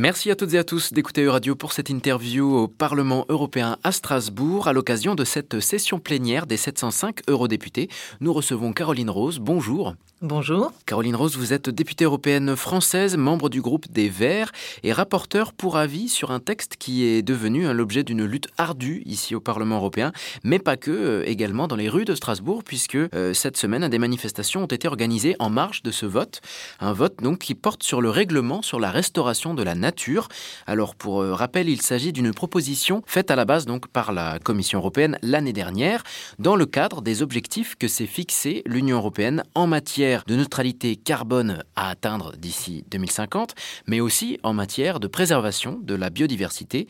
Merci à toutes et à tous d'écouter Radio pour cette interview au Parlement européen à Strasbourg. À l'occasion de cette session plénière des 705 eurodéputés, nous recevons Caroline Rose. Bonjour. Bonjour. Caroline Rose, vous êtes députée européenne française, membre du groupe des Verts et rapporteur pour avis sur un texte qui est devenu l'objet d'une lutte ardue ici au Parlement européen, mais pas que, euh, également dans les rues de Strasbourg, puisque euh, cette semaine, des manifestations ont été organisées en marge de ce vote. Un vote donc qui porte sur le règlement sur la restauration de la Alors pour euh, rappel, il s'agit d'une proposition faite à la base donc par la Commission européenne l'année dernière, dans le cadre des objectifs que s'est fixé l'Union européenne en matière de neutralité carbone à atteindre d'ici 2050, mais aussi en matière de préservation de la biodiversité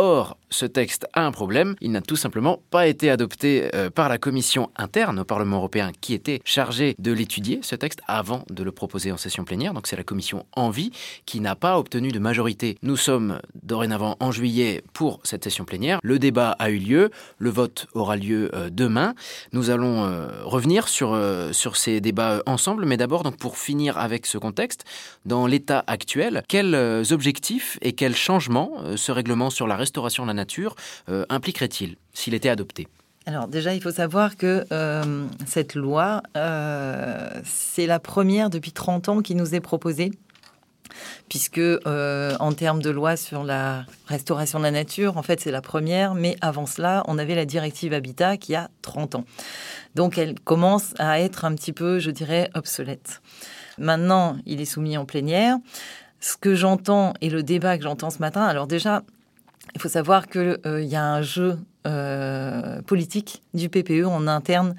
Or, ce texte a un problème, il n'a tout simplement pas été adopté euh, par la commission interne au Parlement européen qui était chargée de l'étudier, ce texte, avant de le proposer en session plénière. Donc c'est la commission Envie qui n'a pas obtenu de majorité. Nous sommes dorénavant en juillet pour cette session plénière. Le débat a eu lieu, le vote aura lieu euh, demain. Nous allons euh, revenir sur, sur ces débats ensemble, mais d'abord, donc pour finir avec ce contexte, dans l'état actuel, quels objectifs et quels changements ce règlement sur la restauration de la nature euh, impliquerait-il s'il était adopté? Alors déjà, il faut savoir que euh, cette loi, euh, c'est la première depuis 30 ans qui nous est proposée puisque en termes de loi sur la restauration de la nature, en fait, c'est la première, mais avant cela, on avait la directive Habitat qui a 30 ans. Donc, elle commence à être un petit peu, je dirais, obsolète. Maintenant, il est soumis en plénière. Ce que j'entends et le débat que j'entends ce matin, alors déjà, il faut savoir qu'il euh, y a un jeu euh, politique du PPE en interne,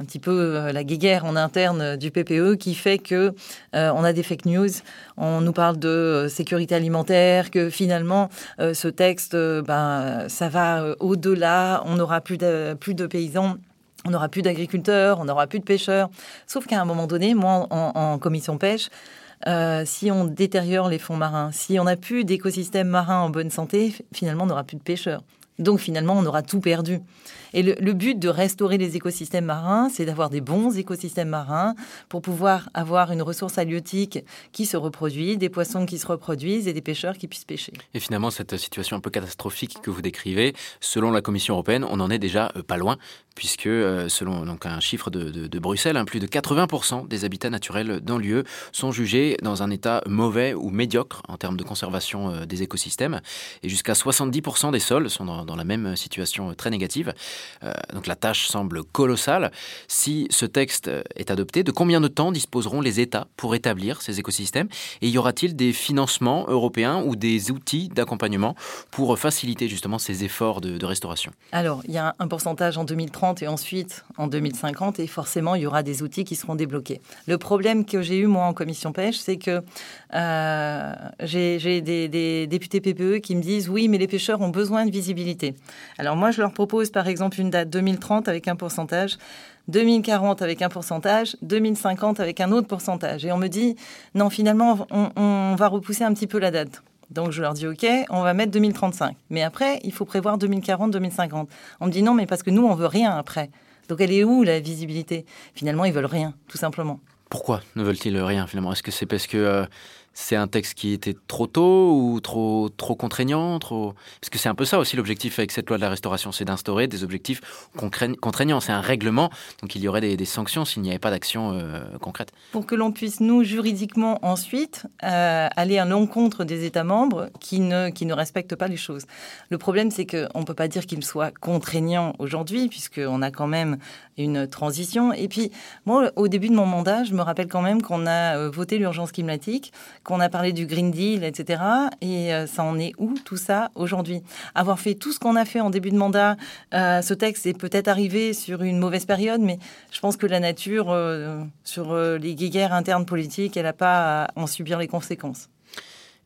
un petit peu euh, la guéguerre en interne du PPE qui fait que on a des fake news. On nous parle de sécurité alimentaire, que finalement ce texte, ben ça va au-delà. On n'aura plus de, paysans. On n'aura plus d'agriculteurs, on n'aura plus de pêcheurs. Sauf qu'à un moment donné, moi, en commission pêche, euh, si on détériore les fonds marins, si on n'a plus d'écosystèmes marins en bonne santé, finalement, on n'aura plus de pêcheurs. Donc finalement, on aura tout perdu. Et le, but de restaurer les écosystèmes marins, c'est d'avoir des bons écosystèmes marins pour pouvoir avoir une ressource halieutique qui se reproduit, des poissons qui se reproduisent et des pêcheurs qui puissent pêcher. Et finalement, cette situation un peu catastrophique que vous décrivez, selon la Commission européenne, on n'en est déjà euh, pas loin, puisque euh, selon donc un chiffre de, Bruxelles, hein, plus de 80% des habitats naturels dans l'UE sont jugés dans un état mauvais ou médiocre en termes de conservation euh, des écosystèmes, et jusqu'à 70% des sols sont dans la même situation très négative. Euh, donc la tâche semble colossale. Si ce texte est adopté, de combien de temps disposeront les États pour établir ces écosystèmes? Et y aura-t-il des financements européens ou des outils d'accompagnement pour faciliter justement ces efforts de, restauration? Alors, il y a un pourcentage en 2030 et ensuite en 2050 et forcément, il y aura des outils qui seront débloqués. Le problème que j'ai eu moi en commission pêche, c'est que euh, j'ai des députés PPE qui me disent oui, mais les pêcheurs ont besoin de visibilité. Alors moi, je leur propose par exemple une date 2030 avec un pourcentage, 2040 avec un pourcentage, 2050 avec un autre pourcentage. Et on me dit, non, finalement, on, va repousser un petit peu la date. Donc je leur dis, OK, on va mettre 2035. Mais après, il faut prévoir 2040, 2050. On me dit, non, mais parce que nous, on veut rien après. Donc elle est où la visibilité? Finalement, ils veulent rien, tout simplement. Pourquoi ne veulent-ils rien finalement? Est-ce que c'est parce que... Euh, c'est un texte qui était trop tôt ou trop, trop contraignant. Parce que c'est un peu ça aussi l'objectif avec cette loi de la restauration, c'est d'instaurer des objectifs contraignants. C'est un règlement, donc il y aurait des, sanctions s'il n'y avait pas d'action euh, concrète. Pour que l'on puisse, nous, juridiquement, ensuite, euh, aller à l'encontre des États membres qui ne, qui ne respectent pas les choses. Le problème, c'est qu'on ne peut pas dire qu'il soit contraignant aujourd'hui, puisqu'on a quand même une transition. Et puis, moi, au début de mon mandat, je me rappelle quand même qu'on a euh, voté l'urgence climatique qu'on a parlé du Green Deal, etc. Et euh, ça en est où tout ça aujourd'hui? Avoir fait tout ce qu'on a fait en début de mandat, euh, ce texte est peut-être arrivé sur une mauvaise période, mais je pense que la nature, euh, sur les guerres internes politiques, elle n'a pas à en subir les conséquences.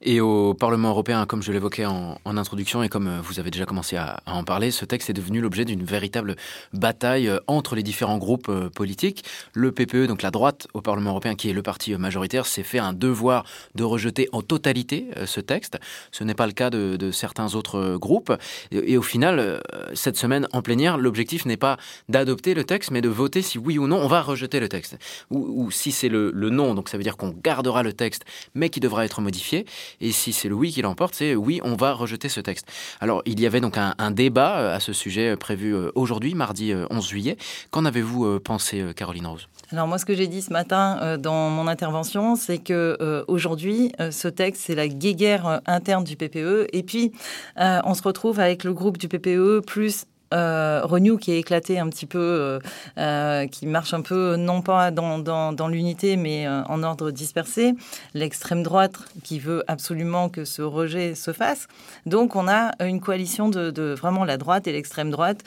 Et au Parlement européen, comme je l'évoquais en, introduction et comme euh, vous avez déjà commencé à, en parler, ce texte est devenu l'objet d'une véritable bataille euh, entre les différents groupes euh, politiques. Le PPE, donc la droite au Parlement européen, qui est le parti majoritaire, s'est fait un devoir de rejeter en totalité ce texte. Ce n'est pas le cas de, certains autres groupes. Et, au final, cette semaine en plénière, l'objectif n'est pas d'adopter le texte, mais de voter si oui ou non on va rejeter le texte. Ou, si c'est le, le non, donc ça veut dire qu'on gardera le texte, mais qui devra être modifié. Et si c'est le oui qui l'emporte, c'est oui, on va rejeter ce texte. Alors, il y avait donc un, débat euh, à ce sujet euh, prévu euh, aujourd'hui, mardi 11 juillet. Qu'en avez-vous pensé, Caroline Rose? Alors moi, ce que j'ai dit ce matin dans mon intervention, c'est que aujourd'hui, ce texte, c'est la guéguerre interne du PPE, et puis on se retrouve avec le groupe du PPE plus euh, Renew qui est éclaté un petit peu, euh, euh, qui marche un peu non pas dans, dans, l'unité mais en ordre dispersé, l'extrême droite qui veut absolument que ce rejet se fasse. Donc on a une coalition de vraiment la droite et l'extrême droite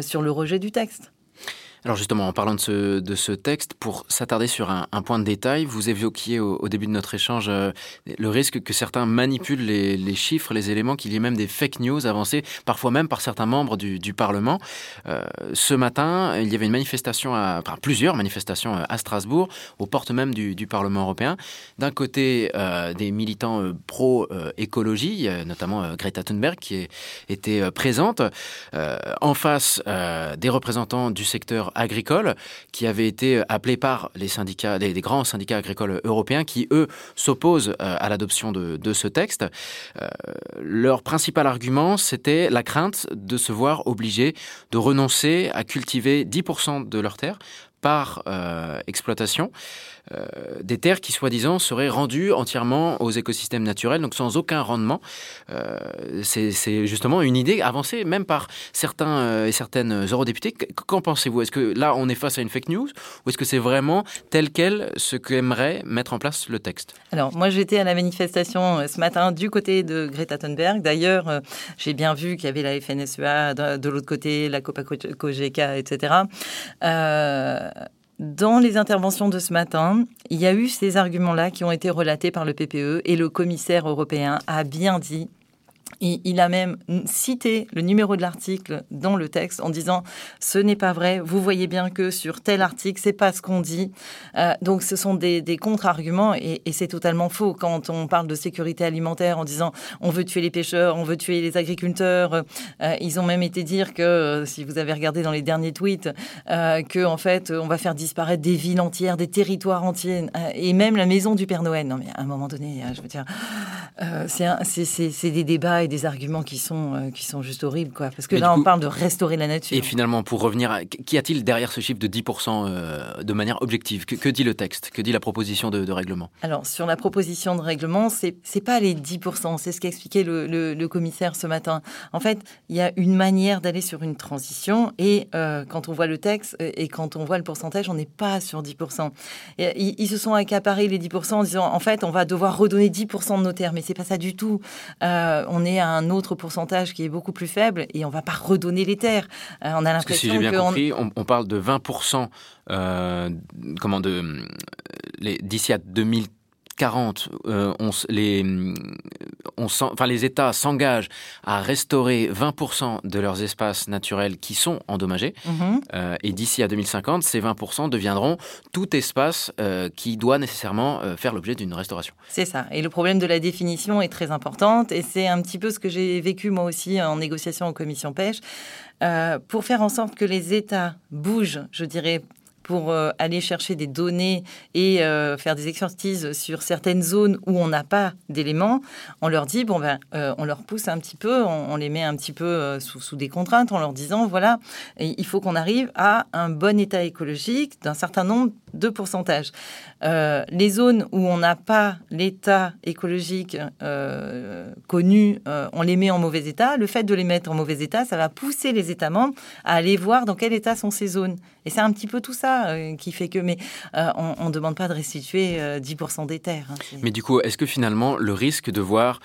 sur le rejet du texte. Alors justement, en parlant de ce, de ce texte, pour s'attarder sur un, point de détail, vous évoquiez au, début de notre échange euh, le risque que certains manipulent les, chiffres, les éléments, qu'il y ait même des fake news avancées, parfois même par certains membres du, Parlement. Euh, ce matin, il y avait une manifestation, enfin, plusieurs manifestations euh, à Strasbourg, aux portes même du, Parlement européen. D'un côté, des militants pro-écologie, notamment Greta Thunberg, qui était présente. en face, des représentants du secteur agricole qui avait été appelé par les syndicats, des, grands syndicats agricoles européens qui, eux, s'opposent euh, à l'adoption de, ce texte. Euh, leur principal argument, c'était la crainte de se voir obligés de renoncer à cultiver 10% de leurs terres par euh, exploitation. Euh, des terres qui, soi-disant, seraient rendues entièrement aux écosystèmes naturels, donc sans aucun rendement. Euh, c'est justement une idée avancée même par certains et certaines eurodéputés. Qu'en pensez-vous? Est-ce que là, on est face à une fake news? Ou est-ce que c'est vraiment tel quel ce qu'aimerait mettre en place le texte? Alors, moi, j'étais à la manifestation ce matin du côté de Greta Thunberg. D'ailleurs, j'ai bien vu qu'il y avait la FNSEA de, l'autre côté, la Copa Cogeca, etc. dans les interventions de ce matin, il y a eu ces arguments-là qui ont été relatés par le PPE et le commissaire européen a bien dit il, a même cité le numéro de l'article dans le texte en disant ce n'est pas vrai. Vous voyez bien que sur tel article, c'est pas ce qu'on dit. Euh, donc ce sont des, contre-arguments et, c'est totalement faux quand on parle de sécurité alimentaire en disant on veut tuer les pêcheurs, on veut tuer les agriculteurs. Euh, ils ont même été dire que euh, si vous avez regardé dans les derniers tweets que en fait on va faire disparaître des villes entières, des territoires entiers et même la maison du Père Noël. Non mais à un moment donné, je veux dire, c'est des débats et des arguments qui sont, euh, qui sont juste horribles. Quoi. Parce que là, on parle de restaurer la nature. Et finalement, pour revenir, qu'y a-t-il derrière ce chiffre de 10% euh, de manière objective? Que, dit le texte? Que dit la proposition de, règlement? Alors, sur la proposition de règlement, c'est n'est pas les 10%, c'est ce qu'expliquait le, le, commissaire ce matin. En fait, il y a une manière d'aller sur une transition et euh, quand on voit le texte et quand on voit le pourcentage, on n'est pas sur 10%. Et, ils, se sont accaparés les 10% en disant, en fait, on va devoir redonner 10% de nos terres, mais c'est pas ça du tout. on est un autre pourcentage qui est beaucoup plus faible et on ne va pas redonner les terres. Euh, on a l'impression que si j'ai bien compris, on, parle de 20% euh, comment de d'ici à 2000 40, euh, on, les, on, enfin, les États s'engagent à restaurer 20% de leurs espaces naturels qui sont endommagés. Mhm. Euh, et d'ici à 2050, ces 20% deviendront tout espace euh, qui doit nécessairement faire l'objet d'une restauration. C'est ça. Et le problème de la définition est très important. Et c'est un petit peu ce que j'ai vécu moi aussi en négociation en commission pêche. pour faire en sorte que les États bougent, je dirais, pour euh, aller chercher des données et euh, faire des expertises sur certaines zones où on n'a pas d'éléments, on leur dit, bon ben, euh, on leur pousse un petit peu, on, les met un petit peu sous, sous, des contraintes en leur disant, voilà, il faut qu'on arrive à un bon état écologique d'un certain nombre de pourcentages. les zones où on n'a pas l'état écologique connu, on les met en mauvais état. Le fait de les mettre en mauvais état, ça va pousser les États membres à aller voir dans quel état sont ces zones. Et c'est un petit peu tout ça euh, qui fait que, mais euh, on ne demande pas de restituer 10% euh, des terres. Hein, mais du coup, est-ce que finalement, le risque de voir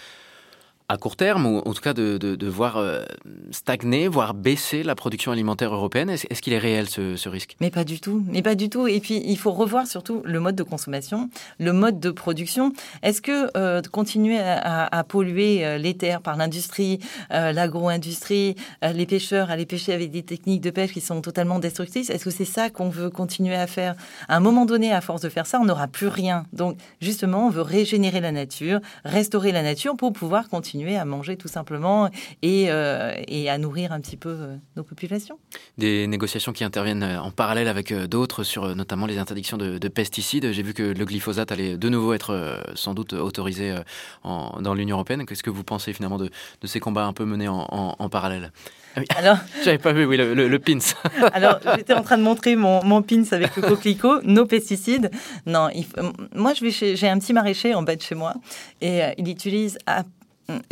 à court terme, ou en tout cas de, voir euh, stagner, voire baisser la production alimentaire européenne Est-ce qu'il est réel ce, risque? Mais pas du tout, mais pas du tout. Et puis il faut revoir surtout le mode de consommation, le mode de production. Est-ce que euh, continuer à, polluer euh, les terres par l'industrie, l'agro-industrie, les pêcheurs, les pêcher avec des techniques de pêche qui sont totalement destructrices, est-ce que c'est ça qu'on veut continuer à faire? À un moment donné, à force de faire ça, on n'aura plus rien. Donc justement, on veut régénérer la nature, restaurer la nature pour pouvoir continuer à manger tout simplement et, euh, et à nourrir un petit peu euh, nos populations. Des négociations qui interviennent euh, en parallèle avec d'autres sur notamment les interdictions de, pesticides. J'ai vu que le glyphosate allait de nouveau être sans doute autorisé en, dans l'Union européenne. Qu'est-ce que vous pensez finalement de, de, ces combats un peu menés en, en, parallèle? Ah Alors, j'avais pas vu, oui, le, le, pins. Alors, j'étais en train de montrer mon, mon pins avec le coquelicot, nos pesticides. Non, il, moi, j'ai un petit maraîcher en bas de chez moi et il utilise à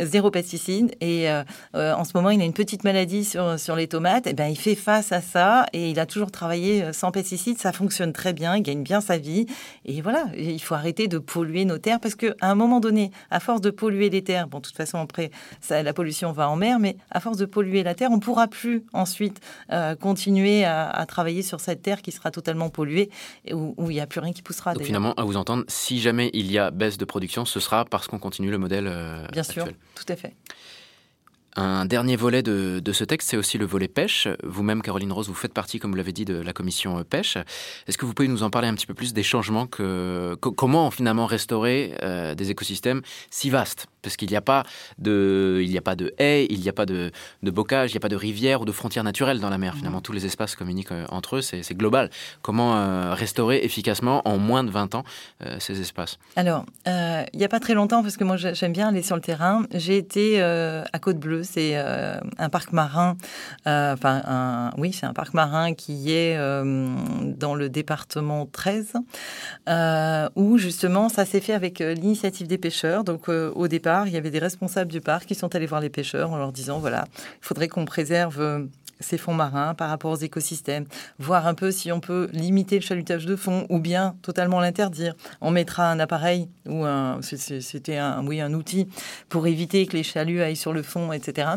zéro pesticide et euh, euh, en ce moment il a une petite maladie sur, sur les tomates. Et ben il fait face à ça et il a toujours travaillé euh, sans pesticides. Ça fonctionne très bien il gagne bien sa vie. Et voilà il faut arrêter de polluer nos terres parce que à un moment donné à force de polluer les terres bon de toute façon après ça, la pollution va en mer mais à force de polluer la terre on pourra plus ensuite continuer à, travailler sur cette terre qui sera totalement polluée et où, il n'y a plus rien qui poussera Donc finalement à vous entendre si jamais il y a baisse de production ce sera parce qu'on continue le modèle bien sûr tout à fait. Un dernier volet de, ce texte, c'est aussi le volet pêche. Vous-même, Caroline Rose, vous faites partie, comme vous l'avez dit, de la commission pêche. Est-ce que vous pouvez nous en parler un petit peu plus des changements que, comment finalement restaurer euh, des écosystèmes si vastes? Parce qu'il n'y a pas de, il n'y a pas de haies, il n'y a pas de, bocage, il n'y a pas de rivière ou de frontières naturelles dans la mer. Finalement, tous les espaces communiquent euh, entre eux. C'est global. Comment euh, restaurer efficacement en moins de 20 ans ces espaces? Alors, il n'y a pas très longtemps, parce que moi j'aime bien aller sur le terrain. J'ai été à Côte-Bleue c'est euh, un parc marin, euh, enfin, oui, c'est un parc marin qui est euh, dans le département 13, où justement ça s'est fait avec l'initiative des pêcheurs. Donc, au départ, il y avait des responsables du parc qui sont allés voir les pêcheurs en leur disant voilà, il faudrait qu'on préserve ces fonds marins par rapport aux écosystèmes, voir un peu si on peut limiter le chalutage de fond ou bien totalement l'interdire. On mettra un appareil ou un, c'était un, oui, un outil pour éviter que les chaluts aillent sur le fond, etc.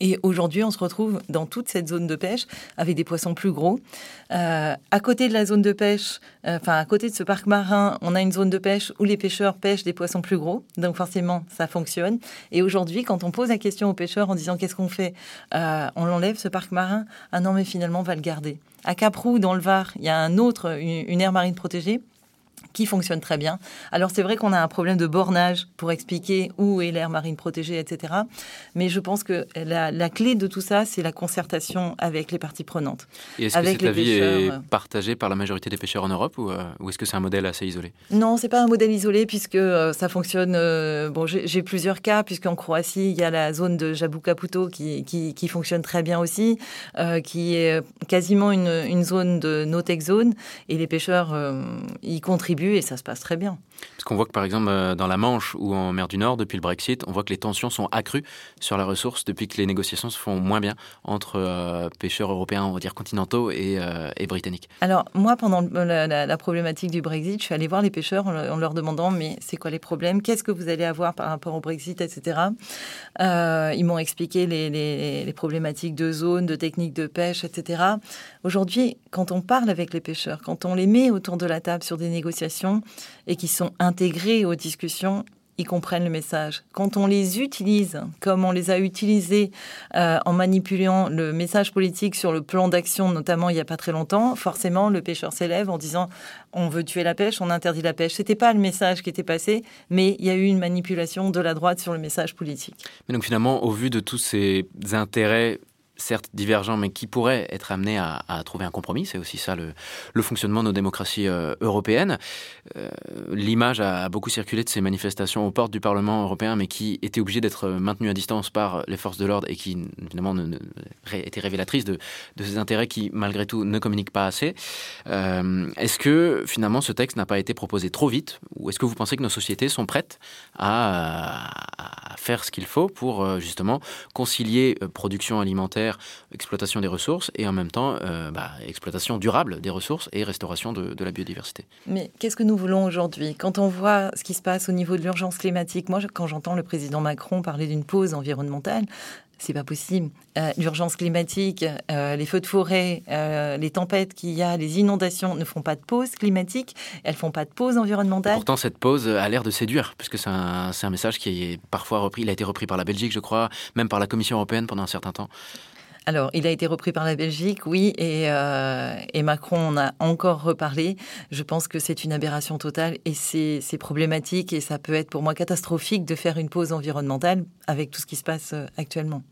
Et aujourd'hui, on se retrouve dans toute cette zone de pêche avec des poissons plus gros. Euh, à côté de la zone de pêche, euh, enfin à côté de ce parc marin, on a une zone de pêche où les pêcheurs pêchent des poissons plus gros. Donc forcément, ça fonctionne. Et aujourd'hui, quand on pose la question aux pêcheurs en disant qu'est-ce qu'on fait, euh, on l'enlève ce parc marin. Ah non, mais finalement, on va le garder. À Caprou, dans le Var, il y a un autre, une aire marine protégée qui fonctionne très bien. Alors c'est vrai qu'on a un problème de bornage pour expliquer où est l'aire marine protégée, etc. Mais je pense que la, clé de tout ça, c'est la concertation avec les parties pronantes. Et est-ce que cet avis est partagé par la majorité des pêcheurs en Europe ou, euh, est-ce que c'est un modèle assez isolé? Non, c'est pas un modèle isolé puisque euh, ça fonctionne. Euh, bon, j'ai plusieurs cas puisqu'en Croatie, il y a la zone de Jabu Caputo qui, qui, fonctionne très bien aussi, qui est quasiment une, une zone de no-tech zone et les pêcheurs y contribuent et ça se passe très bien. Parce qu'on voit que par exemple euh, dans la Manche ou en mer du Nord, depuis le Brexit, on voit que les tensions sont accrues sur la ressource depuis que les négociations se font moins bien entre euh, pêcheurs européens, on va dire continentaux et, euh, et britanniques. Alors moi, pendant la, problématique du Brexit, je suis allée voir les pêcheurs en, leur demandant mais c'est quoi les problèmes? Qu'est-ce que vous allez avoir par rapport au Brexit, etc. ils m'ont expliqué les, les, problématiques de zone, de techniques de pêche, etc. Aujourd'hui, quand on parle avec les pêcheurs, quand on les met autour de la table sur des négociations et qui sont intégrés aux discussions, ils comprennent le message. Quand on les utilise, comme on les a utilisés euh, en manipulant le message politique sur le plan d'action, notamment il n'y a pas très longtemps, forcément le pêcheur s'élève en disant on veut tuer la pêche, on interdit la pêche. C'était pas le message qui était passé, mais il y a eu une manipulation de la droite sur le message politique. Mais donc finalement, au vu de tous ces intérêts certes divergents, mais qui pourraient être amenés à, trouver un compromis. C'est aussi ça le, fonctionnement de nos démocraties euh, européennes. Euh, l'image a, beaucoup circulé de ces manifestations aux portes du Parlement européen, mais qui étaient obligées d'être maintenues à distance par les forces de l'ordre et qui, évidemment, étaient révélatrices de, ces intérêts qui, malgré tout, ne communiquent pas assez. Euh, est-ce que, finalement, ce texte n'a pas été proposé trop vite? Ou est-ce que vous pensez que nos sociétés sont prêtes à faire ce qu'il faut pour, justement, concilier production alimentaire exploitation des ressources, et en même temps, bah, exploitation durable des ressources et restauration de, de la biodiversité. Mais qu'est-ce que nous voulons aujourd'hui? Quand on voit ce qui se passe au niveau de l'urgence climatique, moi, quand j'entends le président Macron parler d'une pause environnementale, c'est pas possible. Euh, l'urgence climatique, euh, les feux de forêt, euh, les tempêtes qu'il y a, les inondations ne font pas de pause climatique, elles font pas de pause environnementale. pourtant, cette pause a l'air de séduire, puisque c'est un, un, message qui est parfois repris. Il a été repris par la Belgique, je crois, même par la Commission européenne pendant un certain temps. Alors, il a été repris par la Belgique, oui, et, et Macron en a encore reparlé. Je pense que c'est une aberration totale et c'est problématique et ça peut être pour moi catastrophique de faire une pause environnementale avec tout ce qui se passe actuellement.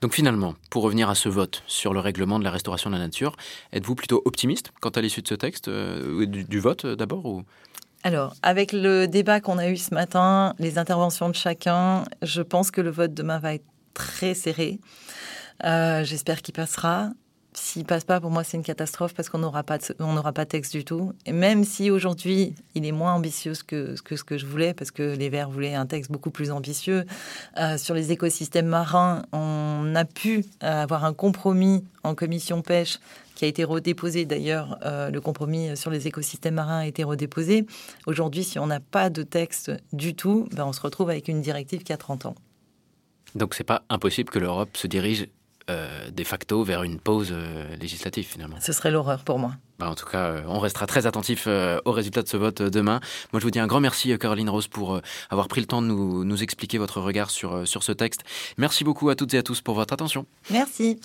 Donc finalement, pour revenir à ce vote sur le règlement de la restauration de la nature, êtes-vous plutôt optimiste quant à l'issue de ce texte, euh, du, vote euh, d'abord ou... Alors, avec le débat qu'on a eu ce matin, les interventions de chacun, je pense que le vote demain va être très serré. Euh, j'espère qu'il passera. S'il passe pas, pour moi, c'est une catastrophe parce qu'on n'aura pas, de, pas de texte du tout. Et même si aujourd'hui, il est moins ambitieux que, ce que je voulais, parce que les Verts voulaient un texte beaucoup plus ambitieux euh, sur les écosystèmes marins, on a pu euh, avoir un compromis en commission pêche qui a été redéposé. D'ailleurs, le compromis sur les écosystèmes marins a été redéposé. Aujourd'hui, si on n'a pas de texte du tout, ben, on se retrouve avec une directive qui a 30 ans. Donc, c'est pas impossible que l'Europe se dirige euh, de facto vers une pause euh, législative finalement. Ce serait l'horreur pour moi. Bah, en tout cas, euh, on restera très attentif aux résultats de ce vote demain. Moi, je vous dis un grand merci, Caroline Rose, pour avoir pris le temps de nous, nous expliquer votre regard sur, sur ce texte. Merci beaucoup à toutes et à tous pour votre attention. Merci.